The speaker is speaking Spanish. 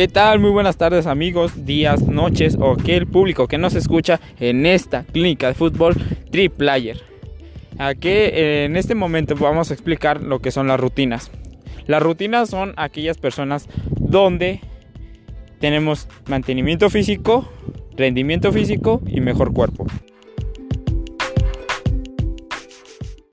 ¿Qué tal? Muy buenas tardes amigos, días, noches o que el público que nos escucha en esta clínica de fútbol Triplayer. Aquí eh, en este momento vamos a explicar lo que son las rutinas. Las rutinas son aquellas personas donde tenemos mantenimiento físico, rendimiento físico y mejor cuerpo.